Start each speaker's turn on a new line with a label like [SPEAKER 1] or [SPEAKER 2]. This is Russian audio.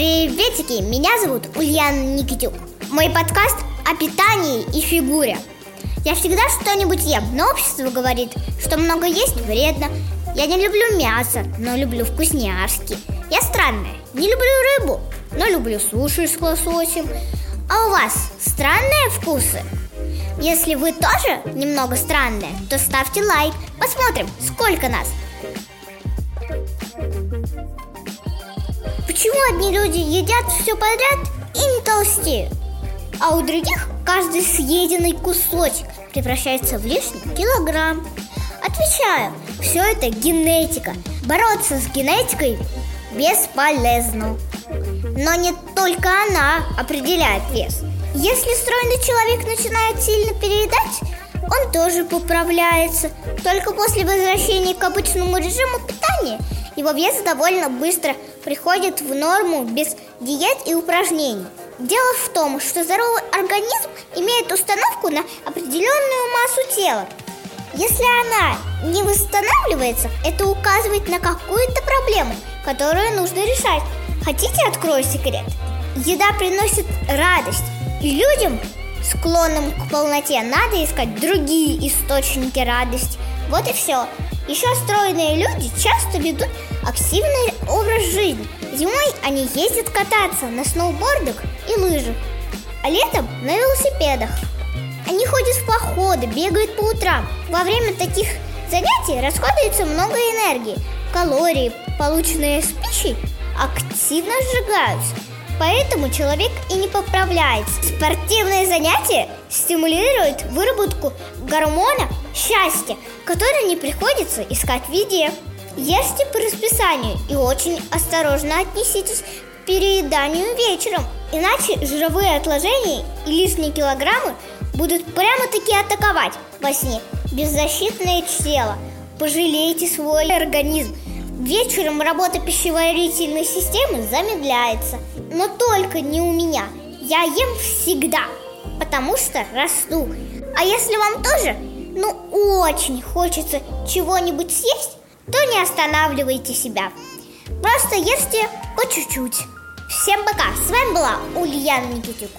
[SPEAKER 1] Приветики, меня зовут Ульяна Никитюк. Мой подкаст о питании и фигуре. Я всегда что-нибудь ем, но общество говорит, что много есть вредно. Я не люблю мясо, но люблю вкусняшки. Я странная, не люблю рыбу, но люблю суши с лососем. А у вас странные вкусы? Если вы тоже немного странные, то ставьте лайк. Посмотрим, сколько нас. Почему одни люди едят все подряд и не толстеют, а у других каждый съеденный кусочек превращается в лишний килограмм? Отвечаю, все это генетика. Бороться с генетикой бесполезно. Но не только она определяет вес. Если стройный человек начинает сильно переедать, он тоже поправляется. Только после возвращения к обычному режиму питания его вес довольно быстро приходит в норму без диет и упражнений. Дело в том, что здоровый организм имеет установку на определенную массу тела. Если она не восстанавливается, это указывает на какую-то проблему, которую нужно решать. Хотите, открою секрет? Еда приносит радость, и людям, склонным к полноте, надо искать другие источники радости. Вот и все. Еще стройные люди часто ведут активный образ жизни. Зимой они ездят кататься на сноубордах и лыжах, а летом на велосипедах. Они ходят в походы, бегают по утрам. Во время таких занятий расходуется много энергии. Калории, полученные с пищей, активно сжигаются. Поэтому человек и не поправляется. Спортивные занятия стимулируют выработку гормона счастья, который не приходится искать в еде. Ешьте по расписанию и очень осторожно отнеситесь к перееданию вечером, иначе жировые отложения и лишние килограммы будут прямо-таки атаковать во сне беззащитное тело. Пожалейте свой организм. Вечером работа пищеварительной системы замедляется. Но только не у меня. Я ем всегда, потому что расту. А если вам тоже, ну очень хочется чего-нибудь съесть, то не останавливайте себя. Просто ешьте по чуть-чуть. Всем пока. С вами была Ульяна Никитюк.